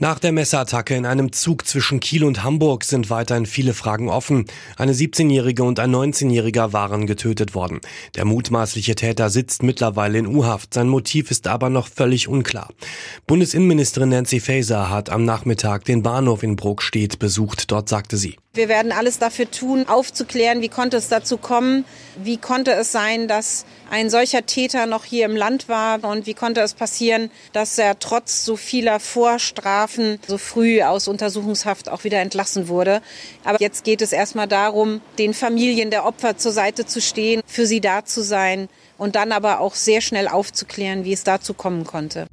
Nach der Messerattacke in einem Zug zwischen Kiel und Hamburg sind weiterhin viele Fragen offen. Eine 17-Jährige und ein 19-Jähriger waren getötet worden. Der mutmaßliche Täter sitzt mittlerweile in U-Haft. Sein Motiv ist aber noch völlig unklar. Bundesinnenministerin Nancy Faeser hat am Nachmittag den Bahnhof in Bruckstedt besucht. Dort sagte sie, wir werden alles dafür tun, aufzuklären, wie konnte es dazu kommen, wie konnte es sein, dass ein solcher Täter noch hier im Land war und wie konnte es passieren, dass er trotz so vieler Vorstrafen so früh aus Untersuchungshaft auch wieder entlassen wurde. Aber jetzt geht es erstmal darum, den Familien der Opfer zur Seite zu stehen, für sie da zu sein und dann aber auch sehr schnell aufzuklären, wie es dazu kommen konnte.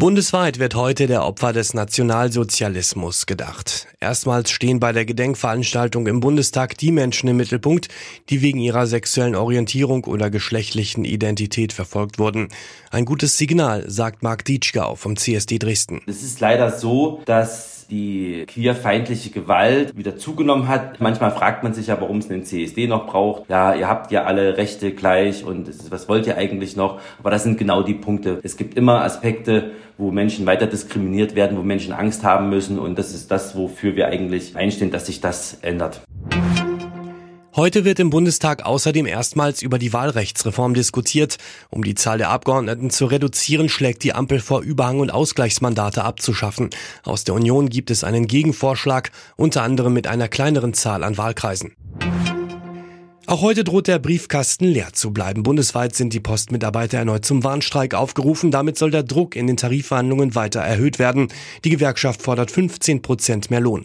Bundesweit wird heute der Opfer des Nationalsozialismus gedacht. Erstmals stehen bei der Gedenkveranstaltung im Bundestag die Menschen im Mittelpunkt, die wegen ihrer sexuellen Orientierung oder geschlechtlichen Identität verfolgt wurden. Ein gutes Signal, sagt Marc Dietschgau vom CSD Dresden. Es ist leider so, dass die queerfeindliche Gewalt wieder zugenommen hat. Manchmal fragt man sich ja, warum es den CSD noch braucht. Ja, ihr habt ja alle Rechte gleich und was wollt ihr eigentlich noch? Aber das sind genau die Punkte. Es gibt immer Aspekte, wo Menschen weiter diskriminiert werden, wo Menschen Angst haben müssen und das ist das, wofür wir eigentlich einstehen, dass sich das ändert. Heute wird im Bundestag außerdem erstmals über die Wahlrechtsreform diskutiert. Um die Zahl der Abgeordneten zu reduzieren, schlägt die Ampel vor, Überhang- und Ausgleichsmandate abzuschaffen. Aus der Union gibt es einen Gegenvorschlag, unter anderem mit einer kleineren Zahl an Wahlkreisen. Auch heute droht der Briefkasten leer zu bleiben. Bundesweit sind die Postmitarbeiter erneut zum Warnstreik aufgerufen. Damit soll der Druck in den Tarifverhandlungen weiter erhöht werden. Die Gewerkschaft fordert 15 Prozent mehr Lohn.